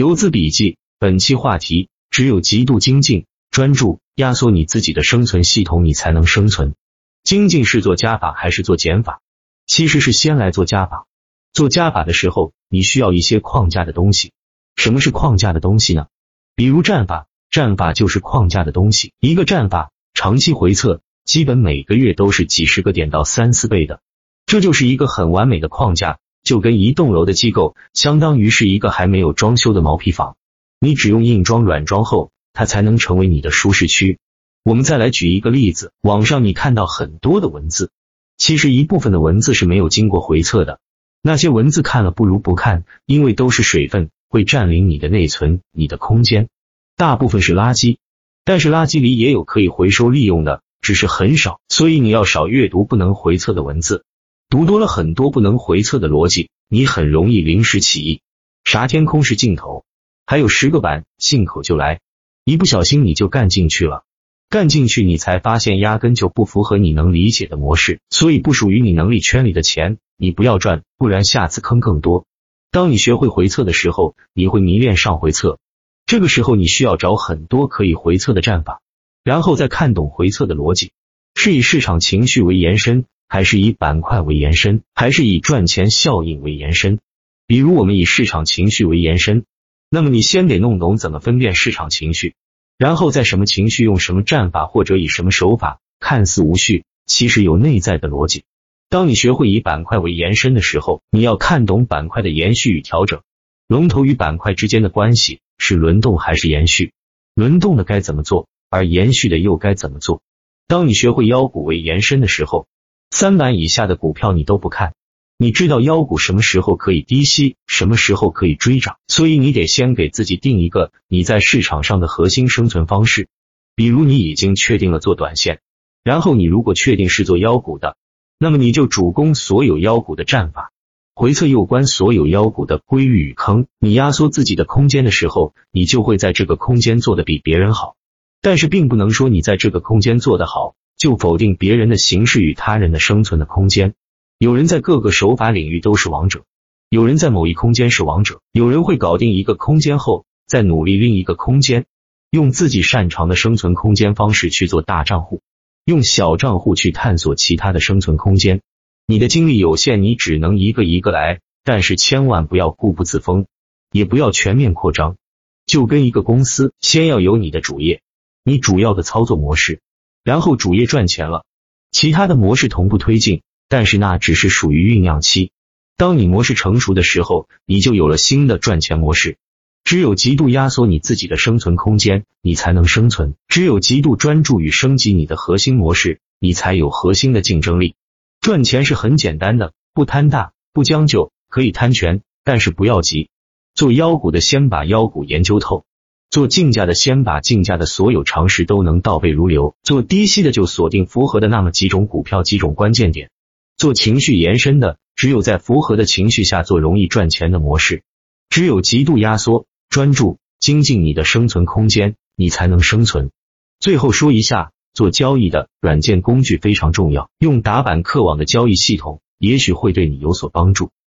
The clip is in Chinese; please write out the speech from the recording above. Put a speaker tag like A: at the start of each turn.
A: 游资笔记，本期话题：只有极度精进、专注、压缩你自己的生存系统，你才能生存。精进是做加法还是做减法？其实是先来做加法。做加法的时候，你需要一些框架的东西。什么是框架的东西呢？比如战法，战法就是框架的东西。一个战法长期回测，基本每个月都是几十个点到三四倍的，这就是一个很完美的框架。就跟一栋楼的机构，相当于是一个还没有装修的毛坯房，你只用硬装软装后，它才能成为你的舒适区。我们再来举一个例子，网上你看到很多的文字。其实一部分的文字是没有经过回测的，那些文字看了不如不看，因为都是水分，会占领你的内存、你的空间。大部分是垃圾，但是垃圾里也有可以回收利用的，只是很少。所以你要少阅读不能回测的文字，读多了很多不能回测的逻辑，你很容易临时起意。啥天空是尽头，还有十个板，信口就来，一不小心你就干进去了。干进去，你才发现压根就不符合你能理解的模式，所以不属于你能力圈里的钱，你不要赚，不然下次坑更多。当你学会回测的时候，你会迷恋上回测。这个时候，你需要找很多可以回测的战法，然后再看懂回测的逻辑，是以市场情绪为延伸，还是以板块为延伸，还是以赚钱效应为延伸？比如我们以市场情绪为延伸，那么你先得弄懂怎么分辨市场情绪。然后在什么情绪用什么战法或者以什么手法，看似无序，其实有内在的逻辑。当你学会以板块为延伸的时候，你要看懂板块的延续与调整，龙头与板块之间的关系是轮动还是延续？轮动的该怎么做，而延续的又该怎么做？当你学会腰股为延伸的时候，三板以下的股票你都不看。你知道妖股什么时候可以低吸，什么时候可以追涨，所以你得先给自己定一个你在市场上的核心生存方式。比如你已经确定了做短线，然后你如果确定是做妖股的，那么你就主攻所有妖股的战法，回测攸关所有妖股的规律与坑。你压缩自己的空间的时候，你就会在这个空间做的比别人好。但是并不能说你在这个空间做得好，就否定别人的形式与他人的生存的空间。有人在各个手法领域都是王者，有人在某一空间是王者，有人会搞定一个空间后再努力另一个空间，用自己擅长的生存空间方式去做大账户，用小账户去探索其他的生存空间。你的精力有限，你只能一个一个来，但是千万不要固步自封，也不要全面扩张。就跟一个公司，先要有你的主业，你主要的操作模式，然后主业赚钱了，其他的模式同步推进。但是那只是属于酝酿期，当你模式成熟的时候，你就有了新的赚钱模式。只有极度压缩你自己的生存空间，你才能生存；只有极度专注与升级你的核心模式，你才有核心的竞争力。赚钱是很简单的，不贪大，不将就，可以贪全，但是不要急。做妖股的先把妖股研究透，做竞价的先把竞价的所有常识都能倒背如流，做低吸的就锁定符合的那么几种股票，几种关键点。做情绪延伸的，只有在符合的情绪下做容易赚钱的模式，只有极度压缩、专注、精进你的生存空间，你才能生存。最后说一下，做交易的软件工具非常重要，用打板客网的交易系统，也许会对你有所帮助。